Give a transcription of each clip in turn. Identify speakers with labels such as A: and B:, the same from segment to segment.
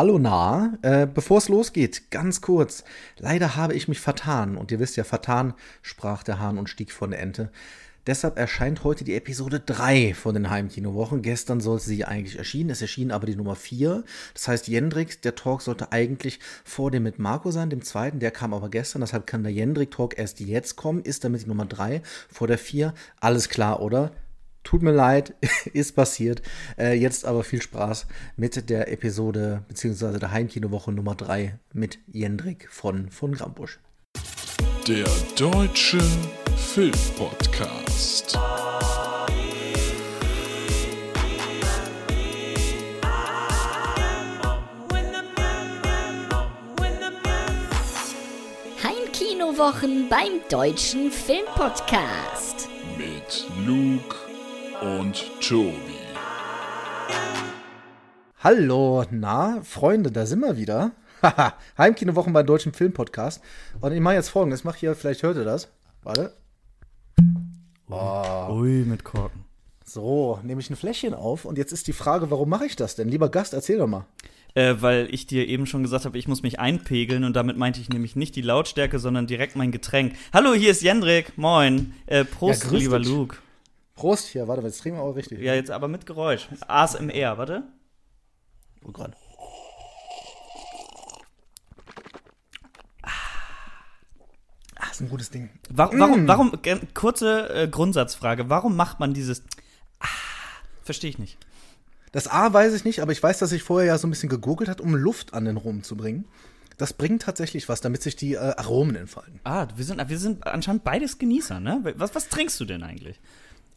A: Hallo nah. Äh, Bevor es losgeht, ganz kurz. Leider habe ich mich vertan. Und ihr wisst ja, vertan sprach der Hahn und stieg von der Ente. Deshalb erscheint heute die Episode 3 von den Heimkinowochen. Gestern sollte sie eigentlich erschienen, es erschien aber die Nummer 4. Das heißt, Jendrik, der Talk sollte eigentlich vor dem mit Marco sein, dem zweiten, der kam aber gestern, deshalb kann der Jendrik-Talk erst jetzt kommen, ist damit die Nummer 3 vor der 4. Alles klar, oder? Tut mir leid, ist passiert. Äh, jetzt aber viel Spaß mit der Episode bzw. der Heimkinowoche Nummer 3 mit Jendrik von von Grambusch.
B: Der Deutsche Filmpodcast.
C: Heimkinowochen beim Deutschen Filmpodcast.
B: Mit Luke und Tobi.
A: Hallo, na, Freunde, da sind wir wieder. Haha, Heimkinowochen beim Deutschen Filmpodcast. Und ich mache jetzt folgendes, ich mache hier, vielleicht hört ihr das. Warte. Oh.
D: Ui, mit Korken.
A: So, nehme ich ein Fläschchen auf und jetzt ist die Frage, warum mache ich das denn? Lieber Gast, erzähl doch mal.
D: Äh, weil ich dir eben schon gesagt habe, ich muss mich einpegeln und damit meinte ich nämlich nicht die Lautstärke, sondern direkt mein Getränk. Hallo, hier ist Jendrik. Moin. Äh, Prost,
A: Ja,
D: lieber
A: dich.
D: Luke.
A: Prost, hier, warte, jetzt trinken wir auch richtig.
D: Ja, jetzt aber mit Geräusch. ASMR, warte.
A: Oh Gott. Ah, ist ein gutes Ding.
D: Warum, warum, warum äh, kurze äh, Grundsatzfrage, warum macht man dieses ah, Verstehe ich nicht.
A: Das A weiß ich nicht, aber ich weiß, dass ich vorher ja so ein bisschen gegoogelt hat, um Luft an den Rum zu bringen. Das bringt tatsächlich was, damit sich die äh, Aromen entfalten.
D: Ah, wir sind, wir sind anscheinend beides Genießer, ne? Was, was trinkst du denn eigentlich?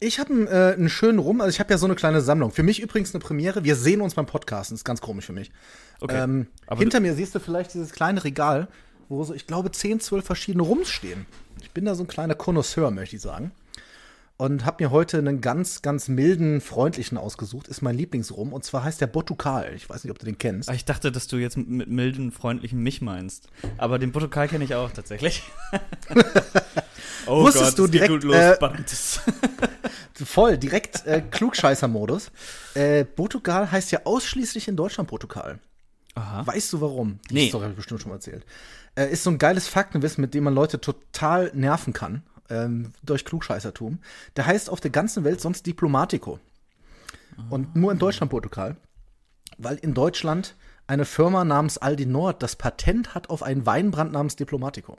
A: Ich habe einen, äh, einen schönen Rum, also ich habe ja so eine kleine Sammlung. Für mich übrigens eine Premiere. Wir sehen uns beim Podcasten, ist ganz komisch für mich.
D: Okay.
A: Ähm,
D: Aber
A: hinter mir siehst du vielleicht dieses kleine Regal, wo so, ich glaube, 10, 12 verschiedene Rums stehen. Ich bin da so ein kleiner Connoisseur, möchte ich sagen. Und habe mir heute einen ganz, ganz milden, freundlichen ausgesucht. Ist mein Lieblingsrum. Und zwar heißt der Botukal. Ich weiß nicht, ob du den kennst.
D: Ah, Ich dachte, dass du jetzt mit milden, freundlichen mich meinst. Aber den Portugal kenne ich auch tatsächlich. oh
A: Wusstest du
D: es geht
A: direkt,
D: gut los,
A: äh. Voll, direkt äh, Klugscheißer-Modus. Äh, Portugal heißt ja ausschließlich in Deutschland Portugal.
D: Aha.
A: Weißt du warum? Die
D: Nee.
A: Story habe ich bestimmt schon mal erzählt. Äh, ist so ein geiles Faktenwissen, mit dem man Leute total nerven kann. Ähm, durch Klugscheißertum. Der heißt auf der ganzen Welt sonst Diplomatico. Und nur in Deutschland Portugal. Weil in Deutschland eine Firma namens Aldi Nord das Patent hat auf einen Weinbrand namens Diplomatico.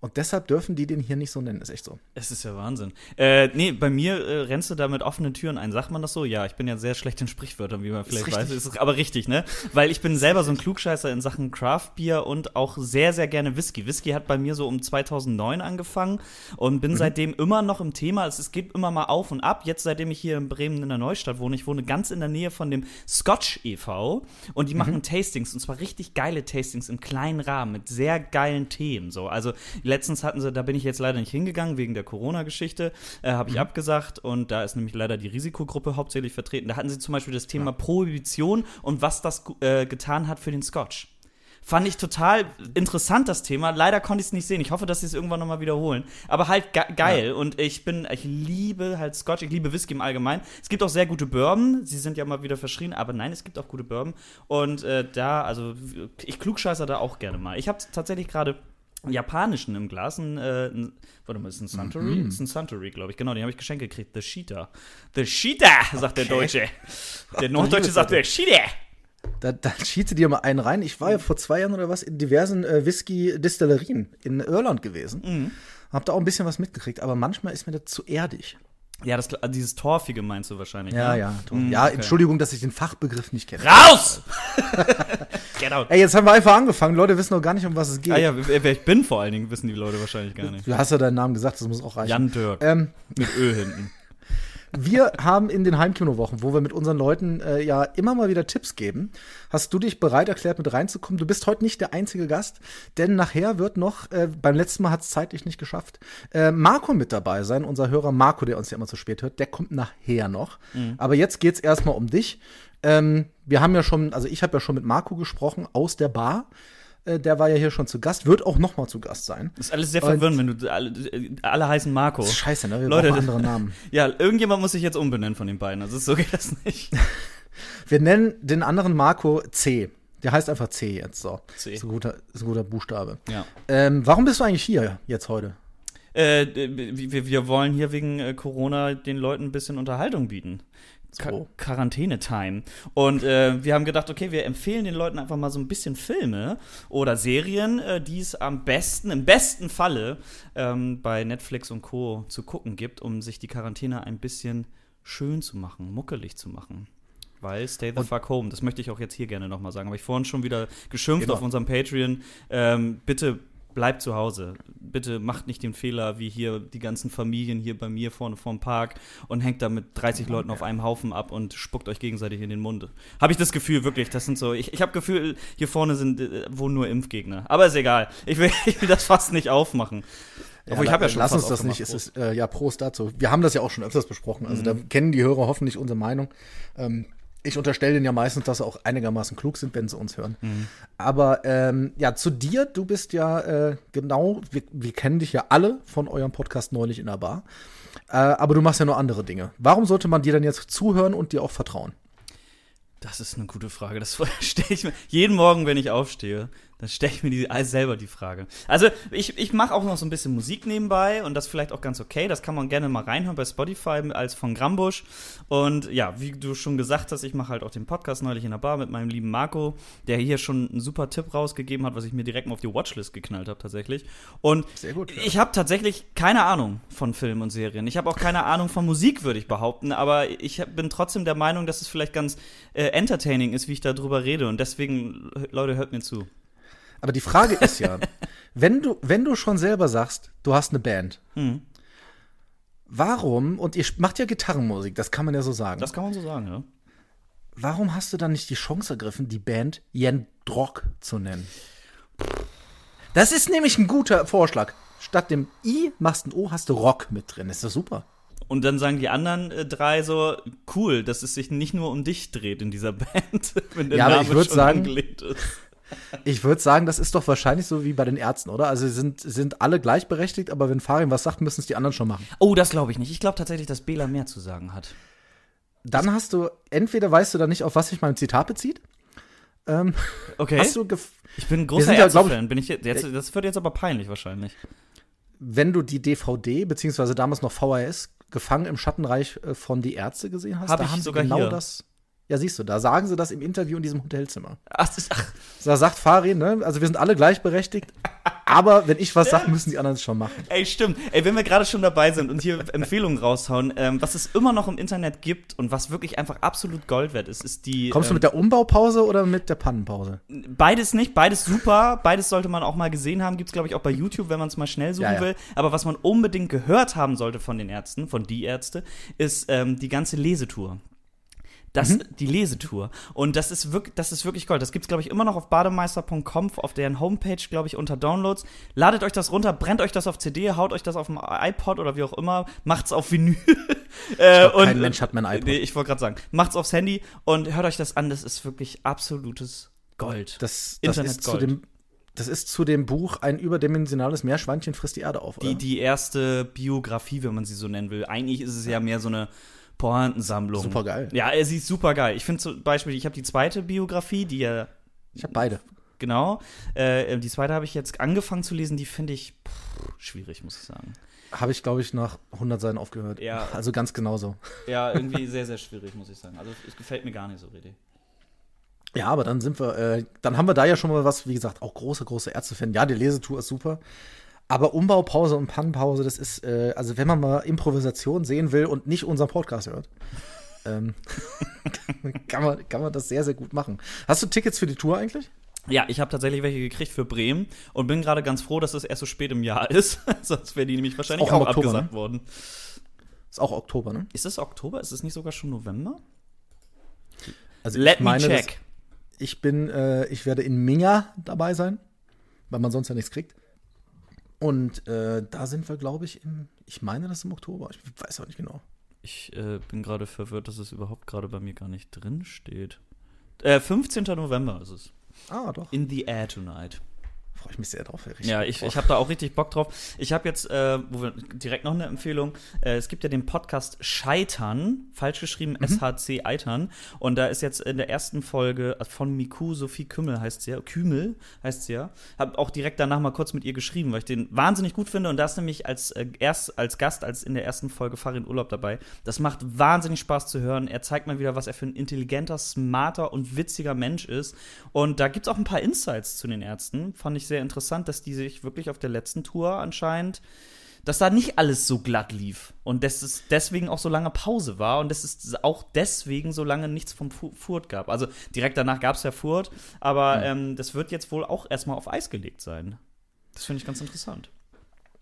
A: Und deshalb dürfen die den hier nicht so nennen, ist echt so.
D: Es ist ja Wahnsinn. Äh, nee, bei mir äh, rennst du da mit offenen Türen ein. Sagt man das so? Ja, ich bin ja sehr schlecht in Sprichwörtern, wie man vielleicht
A: richtig.
D: weiß. Ist aber richtig, ne? Weil ich bin selber so ein Klugscheißer in Sachen Craft Beer und auch sehr, sehr gerne Whisky. Whisky hat bei mir so um 2009 angefangen und
A: Mhm.
D: bin seitdem immer noch im Thema. Es, es geht immer mal auf und ab. Jetzt, seitdem ich hier in Bremen in der Neustadt wohne, ich wohne ganz in der Nähe von dem Scotch e.V. und
A: Mhm.
D: die machen Tastings und zwar richtig geile Tastings im kleinen Rahmen mit sehr geilen Themen. So, also letztens hatten sie, da bin ich jetzt leider nicht hingegangen wegen der Corona-Geschichte, äh, habe ich
A: Mhm.
D: abgesagt und da ist nämlich leider die Risikogruppe hauptsächlich vertreten. Da hatten sie zum Beispiel das Thema Prohibition und was das äh, getan hat für den Scotch. Fand ich total interessant, das Thema. Leider konnte ich es nicht sehen. Ich hoffe, dass sie es irgendwann nochmal wiederholen. Aber halt ge geil. Und ich bin, ich liebe halt Scotch, ich liebe Whisky im Allgemeinen. Es gibt auch sehr gute Bourbon. Sie sind ja mal wieder verschrien, aber nein, es gibt auch gute Bourbon. Und äh, da, also, ich klugscheißer da auch gerne mal. Ich habe tatsächlich gerade japanischen im Glas, ein, äh, ein, warte mal, ist ein Suntory?
A: Mhm.
D: Ist ein Suntory, glaube ich. Genau, den habe ich geschenkt gekriegt. The Sheeta. The Sheeta, sagt der Deutsche. Der Norddeutsche sagt der Sheeta.
A: Da, da schiete dir mal einen rein. Ich war ja vor zwei Jahren oder was in diversen äh, Whisky-Distillerien in Irland gewesen.
D: Mhm.
A: Hab da auch ein bisschen was mitgekriegt, aber manmanchmal ist mir das zu erdig.
D: Ja, das, dieses Torfige meinst du wahrscheinlich.
A: Ja,
D: ne?
A: ja.
D: Mm,
A: ja,
D: okay.
A: Entschuldigung, dass ich den Fachbegriff nicht kenne.
D: Raus! Get out.
A: Ey, jetzt haben wir einfach angefangen. Leute wissen noch gar nicht, um was es geht.
D: Ah ja, wer wer ich bin vor allen Dingen, wissen die Leute wahrscheinlich gar nicht.
A: Du hast ja deinen Namen gesagt, das muss auch reichen.
D: Jan Dirk.
A: Ähm,
D: Mit Ö hinten.
A: Wir haben in den Heimkinowochen, wo wir mit unseren Leuten äh, ja immer mal wieder Tipps geben, hast du dich bereit erklärt, mit reinzukommen. Du bist heute nicht der einzige Gast, denn nachher wird noch, äh, beim letzten Mal hat es zeitlich nicht geschafft, äh, Marco mit dabei sein. Unser Hörer Marco, der uns ja immer zu spät hört, der kommt nachher noch. Aber jetzt geht's erstmal um dich. Ähm, wir haben ja schon, also ich habe ja schon mit Marco gesprochen aus der Bar. Äh, der war ja hier schon zu Gast, wird auch noch mal zu Gast sein.
D: Das ist alles sehr verwirrend, wenn du alle, alle heißen Marco.
A: Scheiße, ne? Wir
D: Leute,
A: brauchen andere Namen.
D: Ja, irgendjemand muss sich jetzt umbenennen von den beiden. Also so geht das nicht.
A: Wir nennen den anderen Marco C. Der heißt einfach C jetzt. So.
D: C.
A: Ist ein guter, ist ein guter Buchstabe.
D: Ja.
A: Ähm, warum bist du eigentlich hier jetzt heute?
D: Äh, wir, wir wollen hier wegen äh, Corona den Leuten ein bisschen Unterhaltung bieten.
A: So.
D: Quarantäne-Time. Und äh, wir haben gedacht, okay, wir empfehlen den Leuten einfach mal so ein bisschen Filme oder Serien, äh, die es am besten, im besten Falle ähm, bei Netflix und Co. zu gucken gibt, um sich die Quarantäne ein bisschen schön zu machen, muckelig zu machen. Weil Stay the fuck home, das möchte ich auch jetzt hier gerne nochmal sagen. Habe ich vorhin schon wieder geschimpft
A: Genau.
D: auf unserem Patreon. Ähm, bitte bleibt zu Hause. Bitte macht nicht den Fehler, wie hier die ganzen Familien hier bei mir vorne vorm Park und hängt da mit 30 Leuten auf einem Haufen ab und spuckt euch gegenseitig in den Mund. Habe ich das Gefühl, wirklich, das sind so, ich, ich habe Gefühl, hier vorne sind äh, wohl nur Impfgegner. Aber ist egal. Ich will, ich will das fast nicht aufmachen. Obwohl, ich habe ja schon
A: Lass uns das nicht. Es ist, äh, ja, Prost dazu. Wir haben das ja auch schon öfters besprochen. Also da kennen die Hörer hoffentlich unsere Meinung. Ähm, ich unterstelle denen ja meistens, dass sie auch einigermaßen klug sind, wenn sie uns hören. Aber ähm, ja, zu dir, du bist ja äh, genau, wir, wir kennen dich ja alle von eurem Podcast neulich in der Bar. Äh, aber du machst ja noch andere Dinge. Warum sollte man dir dann jetzt zuhören und dir auch vertrauen?
D: Das ist eine gute Frage. Das stelle ich mir jeden Morgen, wenn ich aufstehe, dann stelle ich mir die, selber die Frage. Also ich, ich mache auch noch so ein bisschen Musik nebenbei und das vielleicht auch ganz okay. Das kann man gerne mal reinhören bei Spotify als von Grambusch. Und ja, wie du schon gesagt hast, ich mache halt auch den Podcast neulich in der Bar mit meinem lieben Marco, der hier schon einen super Tipp rausgegeben hat, was ich mir direkt mal auf die Watchlist geknallt habe tatsächlich. Und
A: Sehr gut, ja.
D: ich habe tatsächlich keine Ahnung von Filmen und Serien. Ich habe auch keine Ahnung von Musik, würde ich behaupten. Aber ich bin trotzdem der Meinung, dass es vielleicht ganz äh, entertaining ist, wie ich darüber rede. Und deswegen, Leute, hört mir zu.
A: Aber die Frage ist ja, wenn du, wenn du schon selber sagst, du hast eine Band,
D: Mhm.
A: warum, und ihr macht ja Gitarrenmusik, das kann man ja so sagen.
D: Das kann man so sagen, ja.
A: Warum hast du dann nicht die Chance ergriffen, die Band Jendrock zu nennen? Das ist nämlich ein guter Vorschlag. Statt dem I machst du ein O, hast du Rock mit drin. Ist das super?
D: Und dann sagen die anderen äh, drei so, cool, dass es sich nicht nur um dich dreht in dieser Band, wenn der
A: Ja, aber
D: Name schon
A: sagen-
D: angelegt ist.
A: Ich würde sagen, das ist doch wahrscheinlich so wie bei den Ärzten, oder? Also sie sind, sind alle gleichberechtigt, aber wenn Farin was sagt, müssen es die anderen schon machen.
D: Oh, das glaube ich nicht. Ich glaube tatsächlich, dass Bela mehr zu sagen hat.
A: Dann hast du, entweder weißt du dann nicht, auf was sich mein Zitat bezieht. Ähm,
D: Okay.
A: Hast du gef
D: ich bin ein großer Ärzte-Fan. Bin ich jetzt, das wird jetzt aber peinlich wahrscheinlich.
A: wenn du die DVD, beziehungsweise damals noch VHS, Gefangen im Schattenreich äh, von Die Ärzte gesehen hast,
D: Hab
A: da
D: ich
A: haben
D: sogar
A: sie genau
D: hier.
A: das. Ja, siehst du, da sagen sie das im Interview in diesem Hotelzimmer.
D: Ach, das ist, ach,
A: Da sagt Farin, ne, also wir sind alle gleichberechtigt, aber wenn ich was sage, müssen die anderen es schon machen.
D: Ey, stimmt. Ey, wenn wir gerade schon dabei sind und hier Empfehlungen raushauen, ähm, was es immer noch im Internet gibt und was wirklich einfach absolut Gold wert ist, ist die.
A: Kommst du
D: ähm,
A: mit der Umbaupause oder mit der Pannenpause?
D: Beides nicht, beides super. Beides sollte man auch mal gesehen haben. Gibt's glaube ich, auch bei YouTube, wenn man es mal schnell suchen
A: Ja, ja.
D: will. Aber was man unbedingt gehört haben sollte von den Ärzten, von die Ärzte, ist ähm, die ganze Lesetour. Das,
A: Mhm.
D: Die Lesetour. Und das ist wirklich, das ist wirklich Gold. Das gibt's glaube ich, immer noch auf bademeister.com, auf deren Homepage, glaube ich, unter Downloads. Ladet euch das runter, brennt euch das auf CD, haut euch das auf dem iPod oder wie auch immer, macht's auf Vinyl. äh,
A: glaub, kein Mensch hat mein iPod.
D: Nee, ich wollte gerade sagen, macht's aufs Handy und hört euch das an. Das ist wirklich absolutes Gold.
A: Das, das,
D: Internet
A: ist zu
D: Gold.
A: dem, das ist zu dem Buch Ein überdimensionales Meerschweinchen frisst die Erde auf, oder?
D: die, die erste Biografie, wenn man sie so nennen will. Eigentlich ist es ja mehr so eine Pointensammlung.
A: Supergeil.
D: Ja, äh, sie ist super geil. Ich finde zum Beispiel, ich habe die zweite Biografie, die ja,
A: ich habe beide.
D: genau, äh, die zweite habe ich jetzt angefangen zu lesen, die finde ich pff, schwierig, muss ich sagen.
A: Habe ich, glaube ich, nach 100 Seiten aufgehört.
D: Ja.
A: Also ganz genauso.
D: Ja, irgendwie sehr, sehr schwierig, muss ich sagen. Also es gefällt mir gar nicht so richtig.
A: Ja, aber dann sind wir, äh, dann haben wir da ja schon mal was, wie gesagt, auch große, große Ärzte-Fan. Ja, die Lesetour ist super. Aber Umbaupause und Pannenpause, das ist, äh, also wenn man mal Improvisation sehen will und nicht unseren Podcast hört, ähm, kann, man, kann man das sehr, sehr gut machen. Hast du Tickets für die Tour eigentlich?
D: Ja, ich habe tatsächlich welche gekriegt für Bremen und bin gerade ganz froh, dass es erst so spät im Jahr ist. Sonst wäre die nämlich wahrscheinlich
A: Auch im
D: auch,
A: Oktober,
D: abgesagt
A: ne?
D: worden.
A: Ist auch Oktober, ne?
D: Ist es Oktober? Ist es nicht sogar schon November?
A: Also
D: Let me check.
A: Ich bin, äh, ich werde in Minga dabei sein, weil man sonst ja nichts kriegt. Und äh, da sind wir, glaube ich, im, ich meine das im Oktober. Ich weiß auch nicht genau.
D: Ich äh, bin gerade verwirrt, dass es überhaupt gerade bei mir gar nicht drin steht. Äh, 15. November ist es.
A: Ah, doch.
D: In the Air Tonight.
A: Freue ich mich sehr drauf. Richtig
D: Ja, ich, ich habe da auch richtig Bock drauf. Ich habe jetzt, äh, direkt noch eine Empfehlung. Äh, es gibt ja den Podcast Scheitern, falsch geschrieben, SHC Eitern. Und da ist jetzt in der ersten Folge von Miku Sophie Kümmel heißt sie ja, Kümel heißt sie ja. Hab auch direkt danach mal kurz mit ihr geschrieben, weil ich den wahnsinnig gut finde. Und da ist nämlich als, äh, erst, als Gast, als in der ersten Folge Farin Urlaub dabei. Das macht wahnsinnig Spaß zu hören. Er zeigt mal wieder, was er für ein intelligenter, smarter und witziger Mensch ist. Und da gibt es auch ein paar Insights zu den Ärzten. Fand ich sehr interessant, dass die sich wirklich auf der letzten Tour anscheinend dass da nicht alles so glatt lief und dass es deswegen auch so lange Pause war und dass es auch deswegen so lange nichts vom Fu- Furt gab. Also direkt danach gab es ja Furt, aber ähm, das wird jetzt wohl auch erstmal auf Eis gelegt sein. Das finde ich ganz interessant.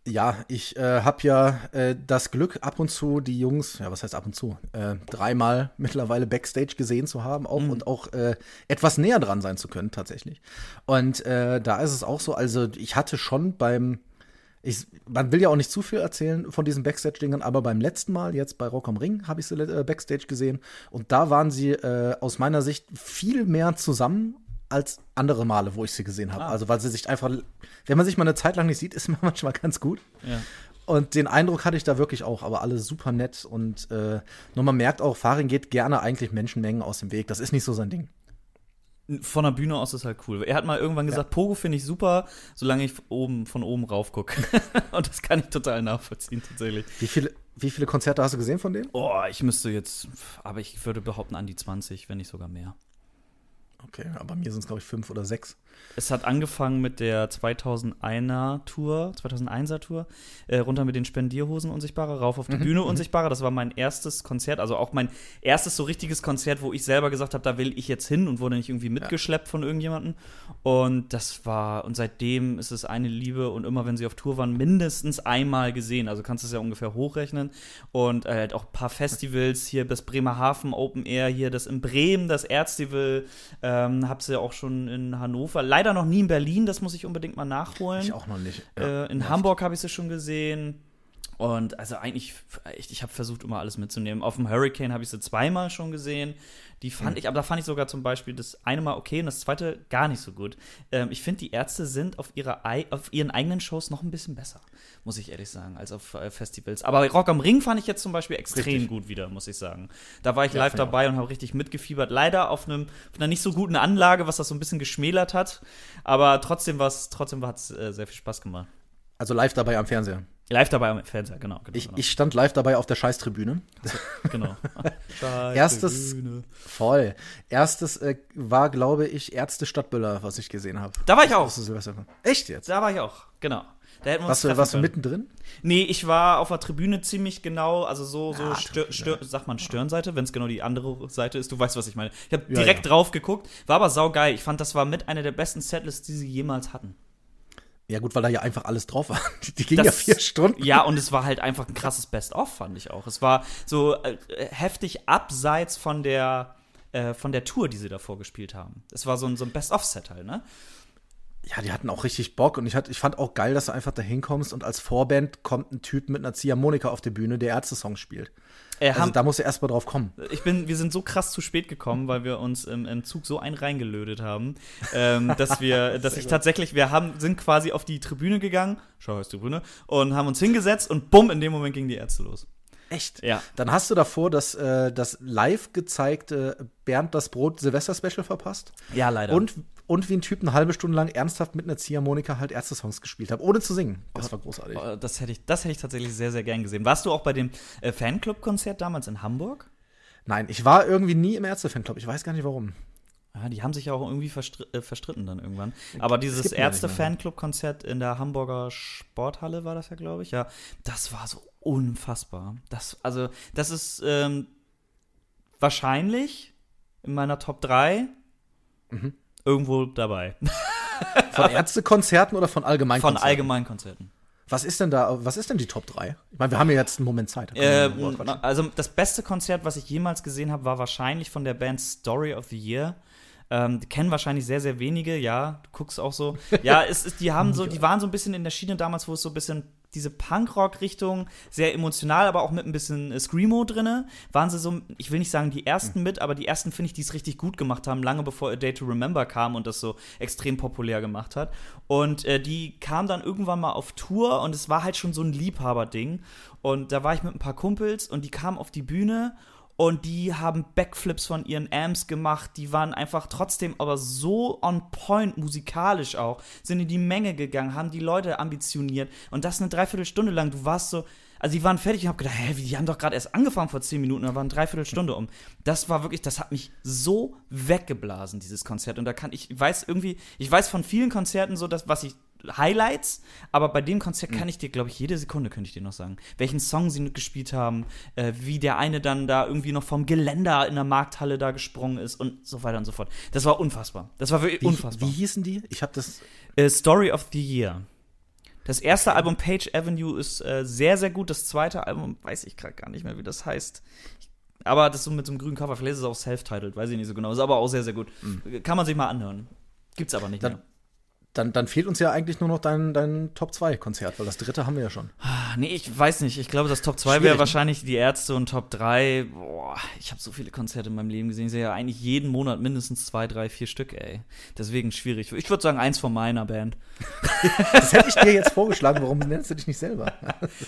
A: Ja, ich äh, habe ja äh, das Glück, ab und zu die Jungs, ja, was heißt ab und zu, äh, dreimal mittlerweile Backstage gesehen zu haben auch und auch äh, etwas näher dran sein zu können, tatsächlich. Und äh, da ist es auch so, also ich hatte schon beim, ich, man will ja auch nicht zu viel erzählen von diesen Backstage-Dingern, aber beim letzten Mal, jetzt bei Rock am Ring, habe ich sie äh, Backstage gesehen und da waren sie aus meiner Sicht viel mehr zusammen als andere Male, wo ich sie gesehen habe. Also weil sie sich einfach, wenn man sich mal eine Zeit lang nicht sieht, ist man manchmal ganz gut.
D: Ja.
A: Und den Eindruck hatte ich da wirklich auch, aber alle super nett und äh, nur man merkt auch, Farin geht gerne eigentlich Menschenmengen aus dem Weg. Das ist nicht so sein Ding.
D: Von der Bühne aus ist halt cool. Er hat mal irgendwann gesagt, Pogo finde ich super, solange ich oben, von oben rauf gucke. und das kann ich total nachvollziehen, tatsächlich.
A: Wie viele, wie viele Konzerte hast du gesehen von denen?
D: Oh, ich müsste jetzt, aber ich würde behaupten an die 20, wenn nicht sogar mehr.
A: Okay, aber mir sind es, glaube ich, fünf oder sechs.
D: Es hat angefangen mit der 2001er Tour, 2001er Tour, äh, runter mit den Spendierhosen Unsichtbare, rauf auf die Bühne Unsichtbare. Das war mein erstes Konzert, also auch mein erstes so richtiges Konzert, wo ich selber gesagt habe, da will ich jetzt hin und wurde nicht irgendwie mitgeschleppt von irgendjemandem. Und das war, und seitdem ist es eine Liebe und immer wenn sie auf Tour waren, mindestens einmal gesehen. Also kannst du es ja ungefähr hochrechnen. Und äh, halt auch ein paar Festivals, hier das Bremerhaven Open Air, hier das in Bremen, das Erzfestival, ähm, hab sie auch schon in Hannover. Leider noch nie in Berlin, das muss ich unbedingt mal nachholen.
A: Ich auch noch nicht.
D: Äh, in Hamburg habe ich sie schon gesehen. Und also eigentlich, echt, ich habe versucht, immer alles mitzunehmen. Auf dem Hurricane habe ich sie zweimal schon gesehen. Die fand ich, aber da fand ich sogar zum Beispiel das eine Mal okay und das zweite gar nicht so gut. Ähm, ich finde, die Ärzte sind auf, ihrer, auf ihren eigenen Shows noch ein bisschen besser, muss ich ehrlich sagen, als auf äh, Festivals. Aber Rock am Ring fand ich jetzt zum Beispiel extrem
A: Richtig.
D: gut wieder, muss ich sagen. Da war ich
A: Ja,
D: live dabei und habe richtig mitgefiebert. Leider auf, einem, auf einer nicht so guten Anlage, was das so ein bisschen geschmälert hat. Aber trotzdem, war's- trotzdem hat es äh, sehr viel Spaß gemacht.
A: Also live dabei am Fernseher.
D: Live dabei am Fernseher, genau. genau,
A: Ich,
D: genau.
A: ich stand live dabei auf der Scheißtribüne.
D: genau.
A: Erstes, voll. Erstes äh, war, glaube ich, Ärzte Stadtbüller, was ich gesehen habe.
D: Da war ich auch.
A: Echt jetzt?
D: Da war ich auch, genau. Da hätten wir uns
A: Warst du, warst du mittendrin?
D: Nee, ich war auf der Tribüne ziemlich genau, also so, so
A: Ah,
D: Stör. Stör, sagt man Stirnseite, wenn es genau die andere Seite ist. Du weißt, was ich meine. Ich habe
A: Ja,
D: direkt
A: ja.
D: drauf geguckt, war aber saugeil. Ich fand, das war mit einer der besten Setlists, die sie jemals hatten.
A: Ja, gut, weil da ja einfach alles drauf war. Die ging ja vier Stunden.
D: Ja, und es war halt einfach ein krasses Best-of, fand ich auch. Es war so äh, heftig abseits von der, äh, von der Tour, die sie davor gespielt haben. Es war so ein, so ein Best-of-Set halt, ne?
A: Ja, die hatten auch richtig Bock und ich, hatte, ich fand auch geil, dass du einfach da hinkommst und als Vorband kommt ein Typ mit einer Ziehharmonika auf die Bühne, der Ärzte-Songs spielt.
D: Äh,
A: Also
D: haben,
A: da muss er erst mal drauf kommen.
D: ich bin, wir sind so krass zu spät gekommen, weil wir uns im, im Zug so einen reingelötet haben, ähm, dass wir, dass ich tatsächlich, wir haben, sind quasi auf die Tribüne gegangen, schau ist Tribüne, und haben uns hingesetzt und bumm, in dem Moment gingen die Ärzte los.
A: Echt?
D: Ja.
A: Dann hast du davor das, äh, das live gezeigte Bernd das Brot Silvester-Special verpasst.
D: Ja, leider.
A: Und, und wie ein Typ eine halbe Stunde lang ernsthaft mit einer Ziehharmonika halt Ärzte-Songs gespielt hat, ohne zu singen. Das war großartig.
D: Oh, das hätte ich, das hätte ich tatsächlich sehr, sehr gern gesehen. Warst du auch bei dem äh, Fanclub-Konzert damals in Hamburg?
A: Nein, ich war irgendwie nie im Ärzte-Fanclub. Ich weiß gar nicht warum.
D: Ja, die haben sich ja auch irgendwie verstr äh, verstritten dann irgendwann. Aber dieses. Ärzte-Fanclub-Konzert in der Hamburger Sporthalle war das ja, glaube ich. Ja, das war so unfassbar. Das, also, das ist ähm, wahrscheinlich in meiner Top 3
A: Mhm.
D: irgendwo dabei.
A: Von Ärztekonzerten oder von
D: Von
A: Allgemeinkonzerten?
D: Allgemeinkonzerten.
A: Was ist denn da, was ist denn die Top 3? Ich meine, wir haben ja jetzt einen Moment Zeit. da
D: Ähm, also das beste Konzert, was ich jemals gesehen habe, war wahrscheinlich von der Band Story of the Year. Ähm, die kennen wahrscheinlich sehr, sehr wenige, ja, du guckst auch so. Ja, es ist, die haben so, die waren so ein bisschen in der Schiene damals, wo es so ein bisschen diese Punkrock-Richtung, sehr emotional, aber auch mit ein bisschen äh, Screamo drinne, waren sie so, ich will nicht sagen die ersten mit, aber die ersten finde ich, die es richtig gut gemacht haben, lange bevor A Day to Remember kam und das so extrem populär gemacht hat. Und äh, die kam dann irgendwann mal auf Tour und es war halt schon so ein Liebhaberding. Und da war ich mit ein paar Kumpels und die kamen auf die Bühne und die haben Backflips von ihren Amps gemacht. Die waren einfach trotzdem aber so on point musikalisch auch. Sind in die Menge gegangen, haben die Leute ambitioniert. Und das eine Dreiviertelstunde lang. Du warst so. Also die waren fertig und hab gedacht, hä, die haben doch gerade erst angefangen vor zehn Minuten, da waren Dreiviertelstunde um. Das war wirklich, das hat mich so weggeblasen, dieses Konzert. Und da kann ich, ich weiß irgendwie, ich weiß von vielen Konzerten so, dass, was ich Highlights, aber bei dem Konzert kann ich dir, glaube ich, jede Sekunde könnte ich dir noch sagen, welchen Song sie gespielt haben, äh, wie der eine dann da irgendwie noch vom Geländer in der Markthalle da gesprungen ist und so weiter und so fort. Das war unfassbar. Das war wirklich
A: Wie,
D: unfassbar.
A: wie hießen die? Ich habe das.
D: Äh, Story of the Year. Das erste Album Page Avenue ist äh, sehr, sehr gut. Das zweite Album weiß ich gerade gar nicht mehr, wie das heißt. Aber das so mit so einem grünen Cover. Vielleicht ist es auch self-titled, weiß ich nicht so genau. Ist aber auch sehr, sehr gut. Kann man sich mal anhören. Gibt's aber nicht
A: Dann-
D: mehr.
A: Dann, dann fehlt uns ja eigentlich nur noch dein, dein Top 2 Konzert, weil das dritte haben wir ja schon.
D: Ah, Nee, ich weiß nicht. Ich glaube, das Top 2
A: Schwierig,
D: wäre wahrscheinlich die Ärzte und Top 3. Boah, ich habe so viele Konzerte in meinem Leben gesehen. Ich sehe ja eigentlich jeden Monat mindestens zwei, drei, vier Stück, ey. Deswegen schwierig. Ich würde sagen, eins von meiner Band.
A: Das hätte ich dir jetzt vorgeschlagen, warum nennst du dich nicht selber?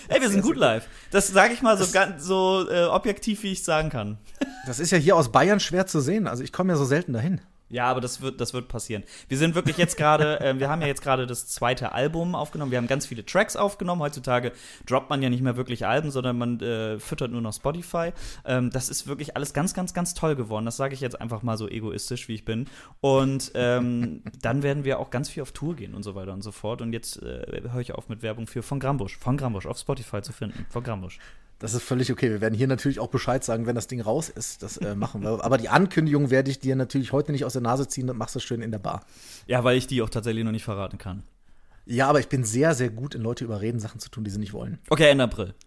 D: Ey, wir sind gut live. Das sage ich mal so, ganz, so äh, objektiv, wie ich sagen kann.
A: Das ist ja hier aus Bayern schwer zu sehen. Also ich komme ja so selten dahin.
D: Ja, aber das wird, das wird passieren. Wir sind wirklich jetzt gerade, äh, wir haben ja jetzt gerade das zweite Album aufgenommen. Wir haben ganz viele Tracks aufgenommen. Heutzutage droppt man ja nicht mehr wirklich Alben, sondern man äh, füttert nur noch Spotify. Ähm, das ist wirklich alles ganz, ganz, ganz toll geworden. Das sage ich jetzt einfach mal so egoistisch, wie ich bin. Und ähm, dann werden wir auch ganz viel auf Tour gehen und so weiter und so fort. Und jetzt äh, höre ich auf mit Werbung für Von Grambusch. Von Grambusch auf Spotify zu finden. Von Grambusch.
A: Das ist völlig okay. Wir werden hier natürlich auch Bescheid sagen, wenn das Ding raus ist. Das äh, machen wir. Aber die Ankündigung werde ich dir natürlich heute nicht aus der Nase ziehen und machst das schön in der Bar.
D: Ja, weil ich die auch tatsächlich noch nicht verraten kann.
A: Ja, aber ich bin sehr, sehr gut in Leute überreden, Sachen zu tun, die sie nicht wollen.
D: Okay, Ende April.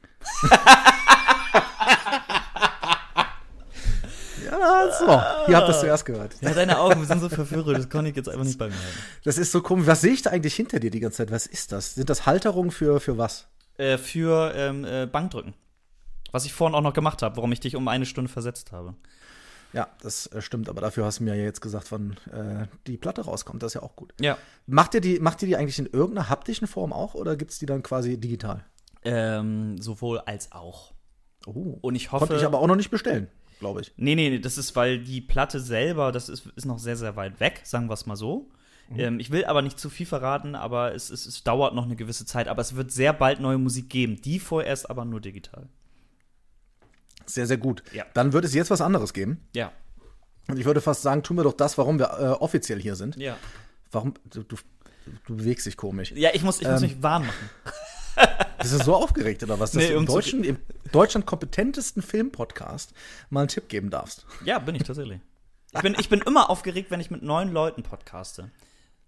A: Ja, so. Hier habt ihr es zuerst gehört.
D: Ja, deine Augen sind so verführerisch, das konnte ich jetzt einfach nicht bei mir halten.
A: Das ist so komisch. Was sehe ich da eigentlich hinter dir die ganze Zeit? Was ist das? Sind das Halterungen für, für was?
D: Äh, für ähm, äh, Bankdrücken. Was ich vorhin auch noch gemacht habe, warum ich dich um eine Stunde versetzt habe.
A: Ja, das äh, stimmt. Aber dafür hast du mir ja jetzt gesagt, wann äh, die Platte rauskommt. Das ist ja auch gut.
D: Ja.
A: Macht ihr die, macht ihr die eigentlich in irgendeiner haptischen Form auch oder gibt es die dann quasi digital?
D: Ähm, sowohl als auch.
A: Oh.
D: Und ich hoffe.
A: Konnte ich aber auch noch nicht bestellen, glaube ich.
D: Nee, nee, nee, das ist, weil die Platte selber, das ist, ist noch sehr, sehr weit weg, sagen wir es mal so. Ähm, ich will aber nicht zu viel verraten, aber es, es, es dauert noch eine gewisse Zeit. Aber es wird sehr bald neue Musik geben. Die vorerst aber nur digital.
A: Sehr, sehr gut.
D: Ja.
A: Dann wird es jetzt was anderes geben.
D: Ja.
A: Und ich würde fast sagen, tun wir doch das, warum wir äh, offiziell hier sind.
D: Ja.
A: Warum? Du, du, du bewegst dich komisch.
D: Ja, ich muss, ich muss
A: Ähm,
D: mich warm machen.
A: Bist du so aufgeregt oder was, dass
D: Nee,
A: du im, deutschen, im Deutschland kompetentesten Filmpodcast mal einen Tipp geben darfst?
D: Ja, bin ich tatsächlich. Ich bin, ich bin immer aufgeregt, wenn ich mit neuen Leuten podcaste.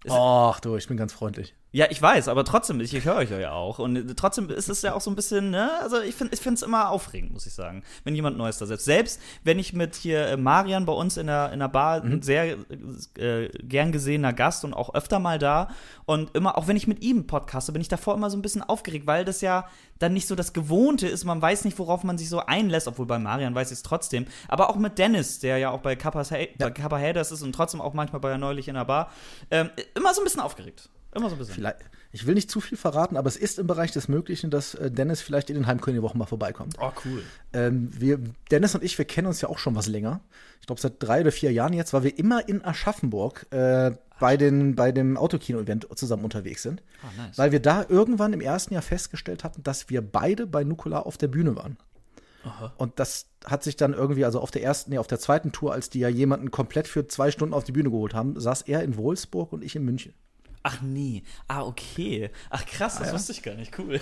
A: Ach du, ich bin ganz freundlich.
D: Ja, ich weiß, aber trotzdem, ich, ich höre euch ja auch. Und trotzdem ist es ja auch so ein bisschen, ne? Also ich finde ich es immer aufregend, muss ich sagen, wenn jemand Neues da setzt. Selbst wenn ich mit hier äh, Marian bei uns in der, in der Bar ein sehr äh, gern gesehener Gast und auch öfter mal da. Und immer, auch wenn ich mit ihm podcaste, bin ich davor immer so ein bisschen aufgeregt, weil das ja dann nicht so das Gewohnte ist. Man weiß nicht, worauf man sich so einlässt, obwohl bei Marian weiß ich es trotzdem. Aber auch mit Dennis, der ja auch bei Kappa, bei Kappa Haders ist und trotzdem auch manchmal bei neulich in der Bar, ähm, immer so ein bisschen aufgeregt. Immer so ein bisschen.
A: Vielleicht, ich will nicht zu viel verraten, aber es ist im Bereich des Möglichen, dass äh, Dennis vielleicht in den Heimkönigwochen mal vorbeikommt.
D: Oh, cool.
A: Ähm, wir, Dennis und ich, wir kennen uns ja auch schon was länger. Ich glaube, seit drei oder vier Jahren jetzt, weil wir immer in Aschaffenburg äh, bei, den, bei dem Autokino-Event zusammen unterwegs sind.
D: Ah, nice.
A: Weil wir da irgendwann im ersten Jahr festgestellt hatten, dass wir beide bei Nukular auf der Bühne waren. Und das hat sich dann irgendwie, also auf der ersten, nee, auf der zweiten Tour, als die ja jemanden komplett für zwei Stunden auf die Bühne geholt haben, saß er in Wolfsburg und ich in München.
D: Ach nee. Ah, okay. Ach krass, das wusste ich gar nicht. Cool.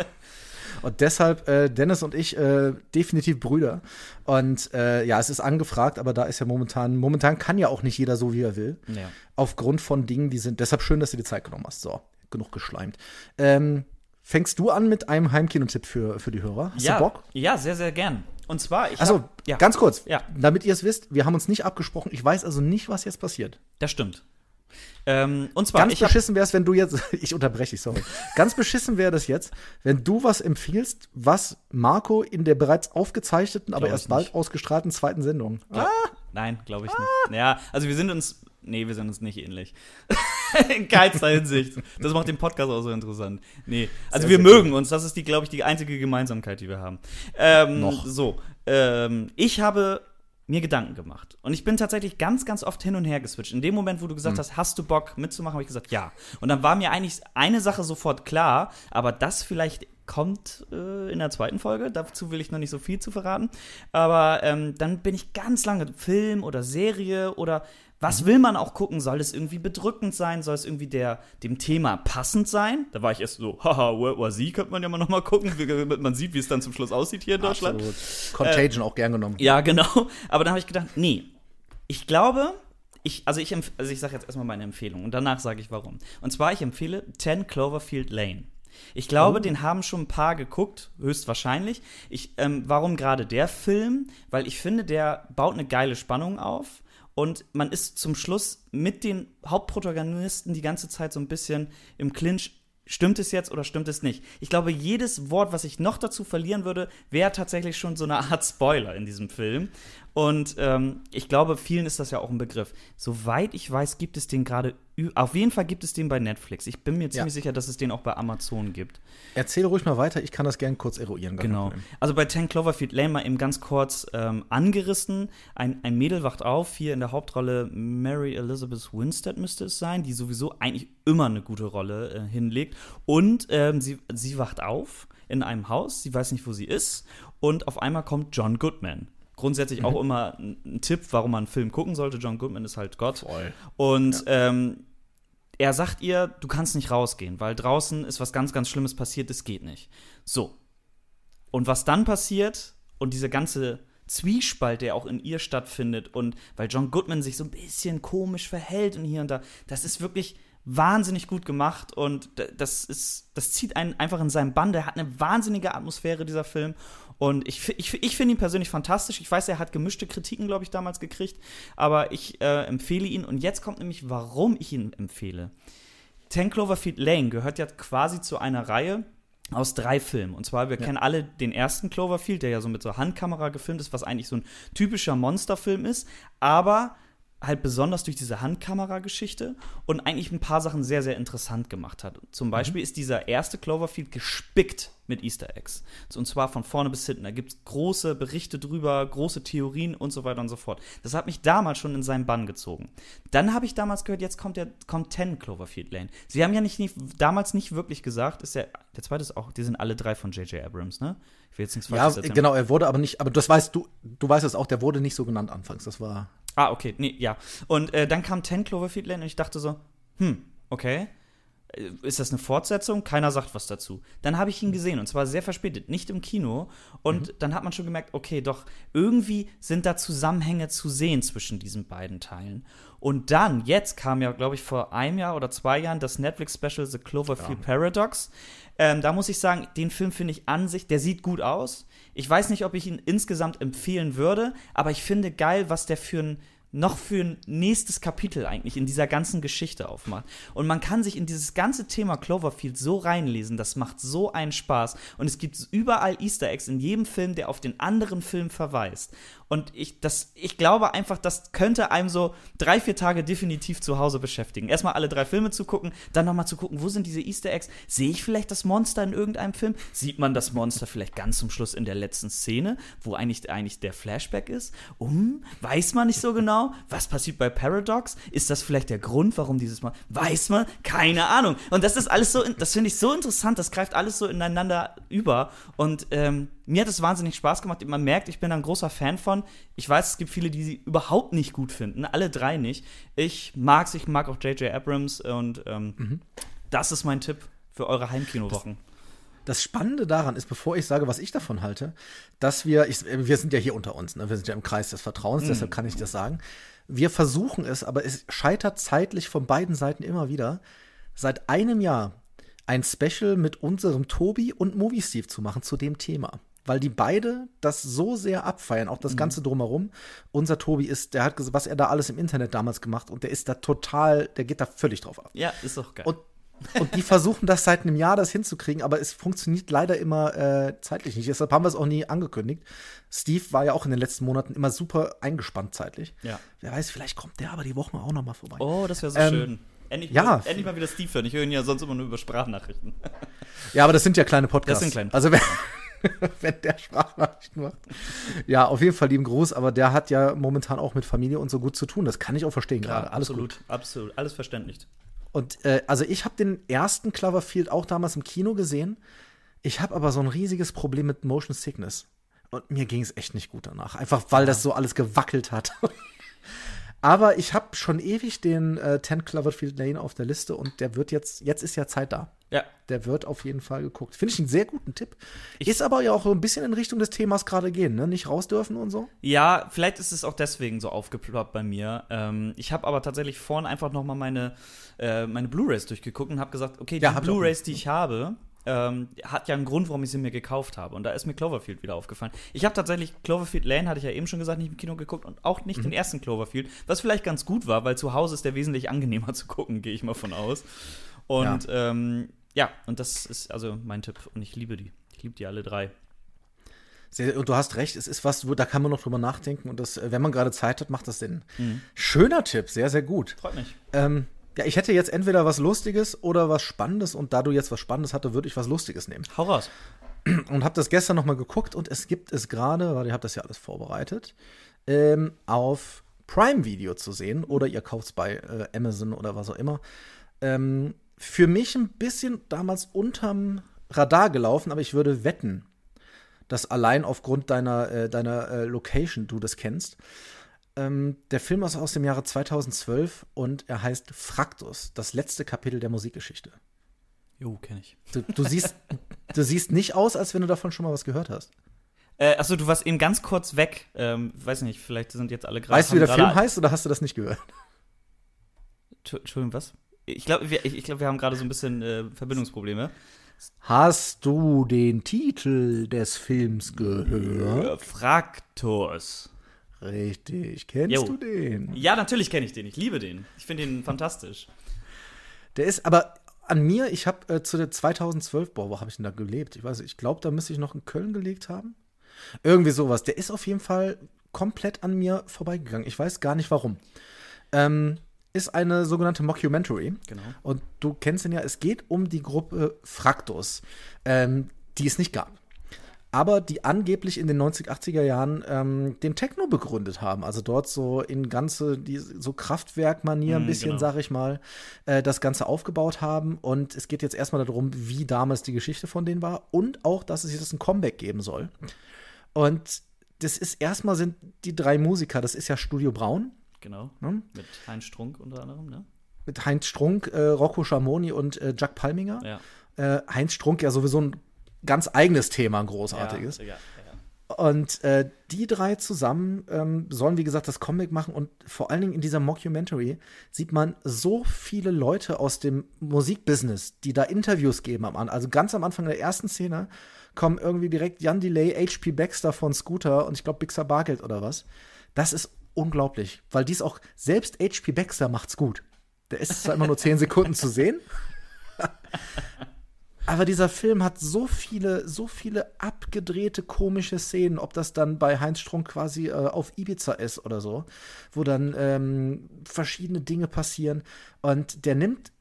A: Und deshalb äh, Dennis und ich äh, definitiv Brüder. Und äh, ja, es ist angefragt, aber da ist ja momentan, momentan kann ja auch nicht jeder so, wie er will.
D: Ja.
A: Aufgrund von Dingen, die sind. Deshalb schön, dass du die Zeit genommen hast. So, genug geschleimt. Ähm, fängst du an mit einem Heimkinotipp für, für die Hörer? Hast
D: ja,
A: du Bock?
D: Ja, sehr, sehr gern. Und zwar, ich hab, ja,
A: ganz kurz,
D: Ja.
A: damit ihr es wisst, wir haben uns nicht abgesprochen. Ich weiß also nicht, was jetzt passiert.
D: das stimmt. Ähm, und zwar,
A: Ganz beschissen wäre es, wenn du jetzt, ich unterbreche dich, sorry. Ganz beschissen wäre das jetzt, wenn du was empfiehlst, was Marco in der bereits aufgezeichneten, aber erst bald ausgestrahlten zweiten Sendung.
D: Glaub, Nein, glaube ich nicht. Ja, also wir sind uns. Nee, wir sind uns nicht ähnlich. In keinster Hinsicht. Das macht den Podcast auch so interessant. Nee, also
A: Sehr,
D: wir
A: sehr
D: mögen uns. Das ist die, glaube ich, die einzige Gemeinsamkeit, die wir haben. Ähm,
A: Noch.
D: So, ähm, ich habe mir Gedanken gemacht. Und ich bin tatsächlich ganz, ganz oft hin und her geswitcht. In dem Moment, wo du gesagt hast, hast du Bock mitzumachen, habe ich gesagt, ja. Und dann war mir eigentlich eine Sache sofort klar, aber das vielleicht kommt äh, in der zweiten Folge. Dazu will ich noch nicht so viel zu verraten. Aber ähm, dann bin ich ganz lange Film oder Serie oder was will man auch gucken? Soll es irgendwie bedrückend sein? Soll es irgendwie der, dem Thema passend sein? Da war ich erst so, haha, World War Z könnte man ja mal noch mal gucken, wie, damit man sieht, wie es dann zum Schluss aussieht hier in Deutschland.
A: Absolut. Contagion auch gern genommen.
D: Ja, genau. Aber dann habe ich gedacht, nee, ich glaube, ich, also ich, also ich sage jetzt erstmal meine Empfehlung und danach sage ich warum. Und zwar, ich empfehle 10 Cloverfield Lane. Ich glaube, den haben schon ein paar geguckt, höchstwahrscheinlich. Ich, ähm, warum gerade der Film? Weil ich finde, der baut eine geile Spannung auf und man ist zum Schluss mit den Hauptprotagonisten die ganze Zeit so ein bisschen im Clinch. Stimmt es jetzt oder stimmt es nicht? Ich glaube, jedes Wort, was ich noch dazu verlieren würde, wäre tatsächlich schon so eine Art Spoiler in diesem Film. Und ähm, ich glaube, vielen ist das ja auch ein Begriff. Soweit ich weiß, gibt es den gerade. Auf jeden Fall gibt es den bei Netflix. Ich bin mir ziemlich sicher, dass es den auch bei Amazon gibt.
A: Erzähl ruhig mal weiter, ich kann das gern kurz eruieren.
D: Genau. Also bei 10 Cloverfield Lane mal eben ganz kurz ähm, angerissen. Ein, ein Mädel wacht auf, hier in der Hauptrolle Mary Elizabeth Winstead müsste es sein, die sowieso eigentlich immer eine gute Rolle äh, hinlegt. Und ähm, sie, sie wacht auf in einem Haus, sie weiß nicht, wo sie ist. Und auf einmal kommt John Goodman. Grundsätzlich auch immer ein, Tipp, warum man einen Film gucken sollte. John Goodman ist halt Gott.
A: Voll.
D: Und ähm, er sagt ihr, du kannst nicht rausgehen, weil draußen ist was ganz, ganz Schlimmes passiert, es geht nicht. So. Und was dann passiert und diese ganze Zwiespalt, der auch in ihr stattfindet und weil John Goodman sich so ein bisschen komisch verhält und hier und da, das ist wirklich wahnsinnig gut gemacht und das ist, das zieht einen einfach in seinen Bann. Der hat eine wahnsinnige Atmosphäre, dieser Film. Und ich, ich, ich finde ihn persönlich fantastisch. Ich weiß, er hat gemischte Kritiken, glaube ich, damals gekriegt. Aber ich äh, empfehle ihn. Und jetzt kommt nämlich, warum ich ihn empfehle. 10 Cloverfield Lane gehört ja quasi zu einer Reihe aus drei Filmen. Und zwar, wir kennen alle den ersten Cloverfield, der ja so mit so Handkamera gefilmt ist, was eigentlich so ein typischer Monsterfilm ist, aber halt besonders durch diese Handkamera-Geschichte und eigentlich ein paar Sachen sehr, sehr interessant gemacht hat. Zum Beispiel ist dieser erste Cloverfield gespickt mit Easter Eggs. Und zwar von vorne bis hinten. Da gibt es große Berichte drüber, große Theorien und so weiter und so fort. Das hat mich damals schon in seinen Bann gezogen. Dann habe ich damals gehört, jetzt kommt der kommt 10 Cloverfield Lane. Sie haben ja nicht, nicht damals nicht wirklich gesagt, ist der, der zweite ist auch, die sind alle drei von J.J. Abrams, ne? Ich will jetzt nichts
A: Ja,
D: Falsches erzählen.
A: genau, er wurde aber nicht, aber das weißt du, du weißt es auch, der wurde nicht so genannt anfangs. Das war.
D: Ah, okay, nee, ja. Und äh, dann kam 10 Cloverfield Lane und ich dachte so, hm, okay. Äh, Ist das eine Fortsetzung? Keiner sagt was dazu. Dann habe ich ihn gesehen und zwar sehr verspätet, nicht im Kino. Und dann hat man schon gemerkt, okay, doch, irgendwie sind da Zusammenhänge zu sehen zwischen diesen beiden Teilen. Und dann, jetzt kam ja, glaube ich, vor einem Jahr oder zwei Jahren das Netflix-Special The Cloverfield Paradox. Ähm, da muss ich sagen, den Film finde ich an sich, der sieht gut aus. Ich weiß nicht, ob ich ihn insgesamt empfehlen würde, aber ich finde geil, was der für ein noch für ein nächstes Kapitel eigentlich in dieser ganzen Geschichte aufmacht. Und man kann sich in dieses ganze Thema Cloverfield so reinlesen, das macht so einen Spaß. Und es gibt überall Easter Eggs in jedem Film, der auf den anderen Film verweist. Und ich, das, ich glaube einfach, das könnte einem so drei, vier Tage definitiv zu Hause beschäftigen. Erstmal alle drei Filme zu gucken, dann nochmal zu gucken, wo sind diese Easter Eggs? Sehe ich vielleicht das Monster in irgendeinem Film? Sieht man das Monster vielleicht ganz zum Schluss in der letzten Szene, wo eigentlich, eigentlich der Flashback ist? Um, weiß man nicht so genau. Was passiert bei Paradox? Ist das vielleicht der Grund, warum dieses Mal? Weiß man? Keine Ahnung. Und das ist alles so, das finde ich so interessant, das greift alles so ineinander über. Und ähm, mir hat es wahnsinnig Spaß gemacht. Man merkt, ich bin ein großer Fan von. Ich weiß, es gibt viele, die sie überhaupt nicht gut finden. Alle drei nicht. Ich mag's, ich mag auch J.J. Abrams und ähm, das ist mein Tipp für eure Heimkinowochen.
A: Das Spannende daran ist, bevor ich sage, was ich davon halte, dass wir, ich, wir sind ja hier unter uns, ne? wir sind ja im Kreis des Vertrauens, deshalb kann ich das sagen. Wir versuchen es, aber es scheitert zeitlich von beiden Seiten immer wieder, seit einem Jahr ein Special mit unserem Tobi und Movie Steve zu machen zu dem Thema. Weil die beide das so sehr abfeiern, auch das Ganze drumherum. Unser Tobi ist, der hat gesagt, was er da alles im Internet damals gemacht und der ist da total, der geht da völlig drauf ab.
D: Ja, ist doch geil.
A: Und, und die versuchen das seit einem Jahr, das hinzukriegen, aber es funktioniert leider immer äh, zeitlich nicht. Deshalb haben wir es auch nie angekündigt. Steve war ja auch in den letzten Monaten immer super eingespannt zeitlich.
D: Ja.
A: Wer weiß, vielleicht kommt der aber die Woche auch noch mal vorbei.
D: oh, das wäre so
A: Ähm,
D: schön. Endlich,
A: ja.
D: mal, endlich mal wieder Steve hören. Ich höre ihn ja sonst immer nur über Sprachnachrichten.
A: Ja, aber das sind ja kleine Podcasts.
D: Das sind kleine
A: Also wenn, der Sprachnachrichten macht. Ja, auf jeden Fall lieben Gruß, aber der hat ja momentan auch mit Familie und so gut zu tun. Das kann ich auch verstehen gerade. Alles
D: absolut,
A: gut.
D: absolut. Alles verständlich.
A: Und äh, also ich habe den ersten Cloverfield auch damals im Kino gesehen. Ich habe aber so ein riesiges Problem mit Motion Sickness. Und mir ging es echt nicht gut danach. Einfach weil das so alles gewackelt hat. aber ich habe schon ewig den äh, 10 Cloverfield Lane auf der Liste und der wird jetzt, jetzt ist ja Zeit da.
D: Ja,
A: Der wird auf jeden Fall geguckt. Finde ich einen sehr guten Tipp. ist aber ja auch so ein bisschen in Richtung des Themas gerade gehen, ne? Nicht raus dürfen und so.
D: Ja, vielleicht ist es auch deswegen so aufgeploppt bei mir. Ähm, ich habe aber tatsächlich vorhin einfach noch mal meine, äh, meine Blu-rays durchgeguckt und habe gesagt, okay, die
A: Ja, ich
D: Blu-rays, die ich habe, ähm, hat ja einen Grund, warum ich sie mir gekauft habe. Und da ist mir Cloverfield wieder aufgefallen. Ich habe tatsächlich Cloverfield Lane, hatte ich ja eben schon gesagt, nicht im Kino geguckt und auch nicht den ersten Cloverfield, was vielleicht ganz gut war, weil zu Hause ist der wesentlich angenehmer zu gucken, gehe ich mal von aus. Und ja. Ähm, ja, und das ist also mein Tipp und ich liebe die. Ich liebe die alle drei.
A: Sehr, und du hast recht, es ist was, da kann man noch drüber nachdenken und das, äh, wenn man gerade Zeit hat, macht das Sinn.
D: Mhm.
A: Schöner Tipp, sehr, sehr gut.
D: Freut mich.
A: Ähm, ja, ich hätte jetzt entweder was Lustiges oder was Spannendes und da du jetzt was Spannendes hatte, würde ich was Lustiges nehmen.
D: Hau raus.
A: Und habe das gestern noch mal geguckt und es gibt es gerade, weil ihr habt das ja alles vorbereitet, ähm, auf Prime Video zu sehen oder ihr kauft es bei äh, Amazon oder was auch immer. Ähm, für mich ein bisschen damals unterm Radar gelaufen, aber ich würde wetten, dass allein aufgrund deiner, äh, deiner äh, Location du das kennst. Ähm, der Film ist aus dem Jahre 2012 und er heißt Fraktus, das letzte Kapitel der Musikgeschichte.
D: Jo, kenne ich.
A: Du, du, siehst, du siehst nicht aus, als wenn du davon schon mal was gehört hast.
D: Äh, achso, du warst eben ganz kurz weg. Ähm, weiß nicht, vielleicht sind jetzt alle gerade.
A: Weißt du, wie der Film heißt oder hast du das nicht gehört?
D: Entschu- Entschuldigung, was? Ich glaube, wir, ich, ich glaub, wir haben gerade so ein bisschen äh, Verbindungsprobleme.
A: Hast du den Titel des Films gehört?
D: Fraktus.
A: Richtig, kennst
D: Jo.
A: du den?
D: Ja, natürlich kenne ich den. Ich liebe den. Ich finde den fantastisch.
A: Der ist aber an mir, ich habe äh, zu der 2012, boah, wo habe ich denn da gelebt? Ich weiß, nicht, ich glaube, da müsste ich noch in Köln gelegt haben. Irgendwie sowas. Der ist auf jeden Fall komplett an mir vorbeigegangen. Ich weiß gar nicht warum. Ähm, ist eine sogenannte Mockumentary.
D: Genau.
A: Und du kennst ihn ja, es geht um die Gruppe Fraktus, ähm, die es nicht gab. Aber die angeblich in den 90, 80er Jahren ähm, den Techno begründet haben. Also dort so in ganze, die, so Kraftwerk-Manier ein
D: Mm,
A: bisschen,
D: genau.
A: sag ich mal, äh, das Ganze aufgebaut haben. Und es geht jetzt erstmal darum, wie damals die Geschichte von denen war und auch, dass es jetzt ein Comeback geben soll. Und das ist erstmal sind die drei Musiker, das ist ja Studio Braun,
D: Genau.
A: ne?
D: Mit Heinz Strunk unter anderem, ne?
A: mit Heinz Strunk, äh, Rocco Schamoni und äh, Jack Palminger.
D: Ja.
A: Äh, Heinz Strunk ja sowieso ein ganz eigenes Thema, ein großartiges.
D: Ja, ja, ja.
A: Und äh, die drei zusammen ähm, sollen, wie gesagt, das Comic machen und vor allen Dingen in dieser Mockumentary sieht man so viele Leute aus dem Musikbusiness, die da Interviews geben am Anfang. Also ganz am Anfang der ersten Szene kommen irgendwie direkt Jan Delay, HP Baxter von Scooter und ich glaube Bixer Bargeld oder was. Das ist unglaublich, weil dies auch, selbst HP Baxter macht's gut. Der ist zwar immer nur zehn Sekunden zu sehen, aber dieser Film hat so viele, so viele abgedrehte komische Szenen, ob das dann bei Heinz Strunk quasi äh, auf Ibiza ist oder so, wo dann ähm, verschiedene Dinge passieren. Und der nimmt,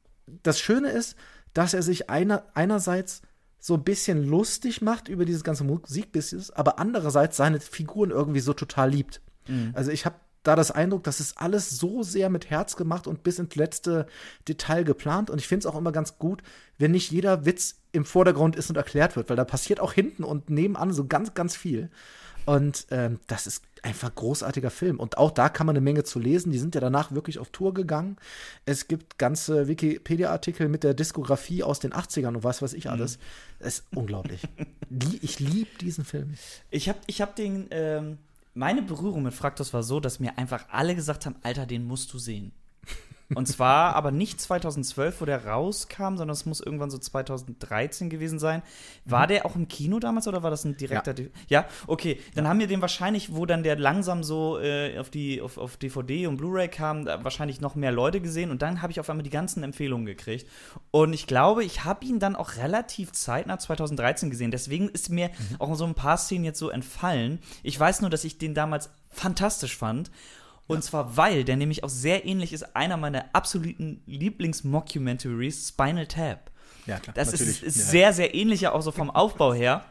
A: das Schöne ist, dass er sich einer, einerseits so ein bisschen lustig macht über dieses ganze Musikbusiness, aber andererseits seine Figuren irgendwie so total liebt. Also ich habe da das Eindruck, das ist alles so sehr mit Herz gemacht und bis ins letzte Detail geplant. Und ich finde es auch immer ganz gut, wenn nicht jeder Witz im Vordergrund ist und erklärt wird, weil da passiert auch hinten und nebenan so ganz, ganz viel. Und ähm, das ist einfach großartiger Film. Und auch da kann man eine Menge zu lesen. Die sind ja danach wirklich auf Tour gegangen. Es gibt ganze Wikipedia-Artikel mit der Diskografie aus den 80ern und was weiß ich alles. Es ist unglaublich. Ich liebe diesen Film.
D: Ich habe ich hab den, ähm, meine Berührung mit Fraktus war so, dass mir einfach alle gesagt haben, Alter, den musst du sehen. Und zwar aber nicht 2012, wo der rauskam, sondern es muss irgendwann so 2013 gewesen sein. War der auch im Kino damals oder war das ein direkter? Ja, ja? okay. Dann haben wir den wahrscheinlich, wo dann der langsam so äh, auf, die, auf, auf DVD und Blu-ray kam, wahrscheinlich noch mehr Leute gesehen und dann habe ich auf einmal die ganzen Empfehlungen gekriegt. Und ich glaube, ich habe ihn dann auch relativ zeitnah 2013 gesehen. Deswegen ist mir mhm. auch so ein paar Szenen jetzt so entfallen. Ich weiß nur, dass ich den damals fantastisch fand. Und ja. zwar, weil der nämlich auch sehr ähnlich ist, einer meiner absoluten Lieblings-Mockumentaries, Spinal Tap. Ja, klar. Das ist, ist ja. sehr, sehr ähnlich ja auch so vom Aufbau her.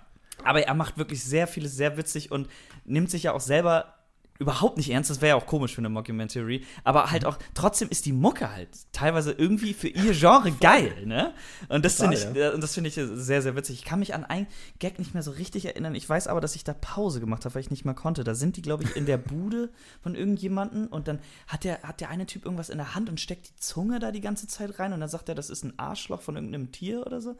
D: Aber er macht wirklich sehr vieles sehr witzig und nimmt sich ja auch selber überhaupt nicht ernst. Das wäre ja auch komisch für eine Mockumentary. Aber halt auch, trotzdem ist die Mucke halt teilweise irgendwie für ihr Genre geil, ne? Und das finde ich, ja. das finde ich sehr, sehr witzig. Ich kann mich an einen Gag nicht mehr so richtig erinnern. Ich weiß aber, dass ich da Pause gemacht habe, weil ich nicht mehr konnte. Da sind die, glaube ich, in der Bude von irgendjemanden und dann hat der, hat der eine Typ irgendwas in der Hand und steckt die Zunge da die ganze Zeit rein und dann sagt er, das ist ein Arschloch von irgendeinem Tier oder so.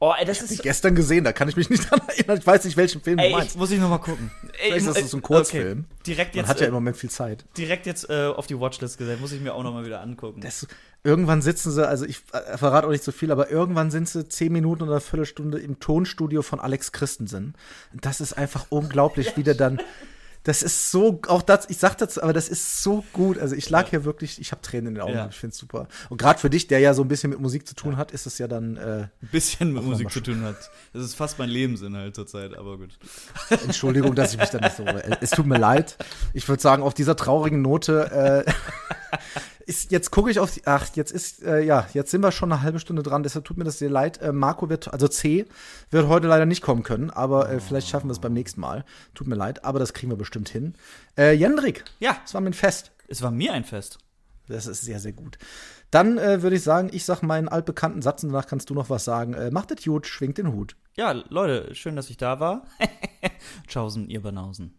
A: Oh, ey, das ich ist. gestern gesehen, da kann ich mich nicht dran erinnern. Ich weiß nicht, welchen Film
D: ey,
A: du meinst.
D: Ich, muss ich nochmal gucken.
A: Ey, Vielleicht ist das so ein Kurzfilm.
D: Okay. Direkt jetzt,
A: Man hat ja im Moment viel Zeit.
D: Direkt jetzt äh, auf die Watchlist gesetzt. Muss ich mir auch nochmal wieder angucken.
A: Das, irgendwann sitzen sie, also ich äh, verrate auch nicht so viel, aber irgendwann sind sie zehn Minuten oder eine Viertelstunde im Tonstudio von Alex Christensen. Das ist einfach unglaublich, wie der dann das ist so, auch das, ich sag dazu, aber das ist so gut. Also ich lag ja. hier wirklich, ich habe Tränen in den Augen, ja. ich finde es super. Und gerade für dich, der ja so ein bisschen mit Musik zu tun hat, ist es ja dann. Äh,
D: ein bisschen mit Musik zu tun hat. Das ist fast mein Lebensinhalt zurzeit, aber gut.
A: Entschuldigung, dass ich mich da nicht so. Es tut mir leid. Ich würde sagen, auf dieser traurigen Note äh, ist, jetzt gucke ich auf die, ach, jetzt ist, äh, ja, jetzt sind wir schon eine halbe Stunde dran, deshalb tut mir das sehr leid. Äh, Marco wird, also C, wird heute leider nicht kommen können, aber äh, vielleicht schaffen wir es beim nächsten Mal. Tut mir leid, aber das kriegen wir bestimmt hin. Äh, Jendrik,
D: ja,
A: es war mir ein Fest.
D: Es war mir ein Fest.
A: Das ist sehr, sehr gut. Dann äh, würde ich sagen, ich sag meinen altbekannten Satz und danach kannst du noch was sagen. Äh, macht es gut, schwingt den Hut.
D: Ja, Leute, schön, dass ich da war. Tschaußen, ihr Banausen.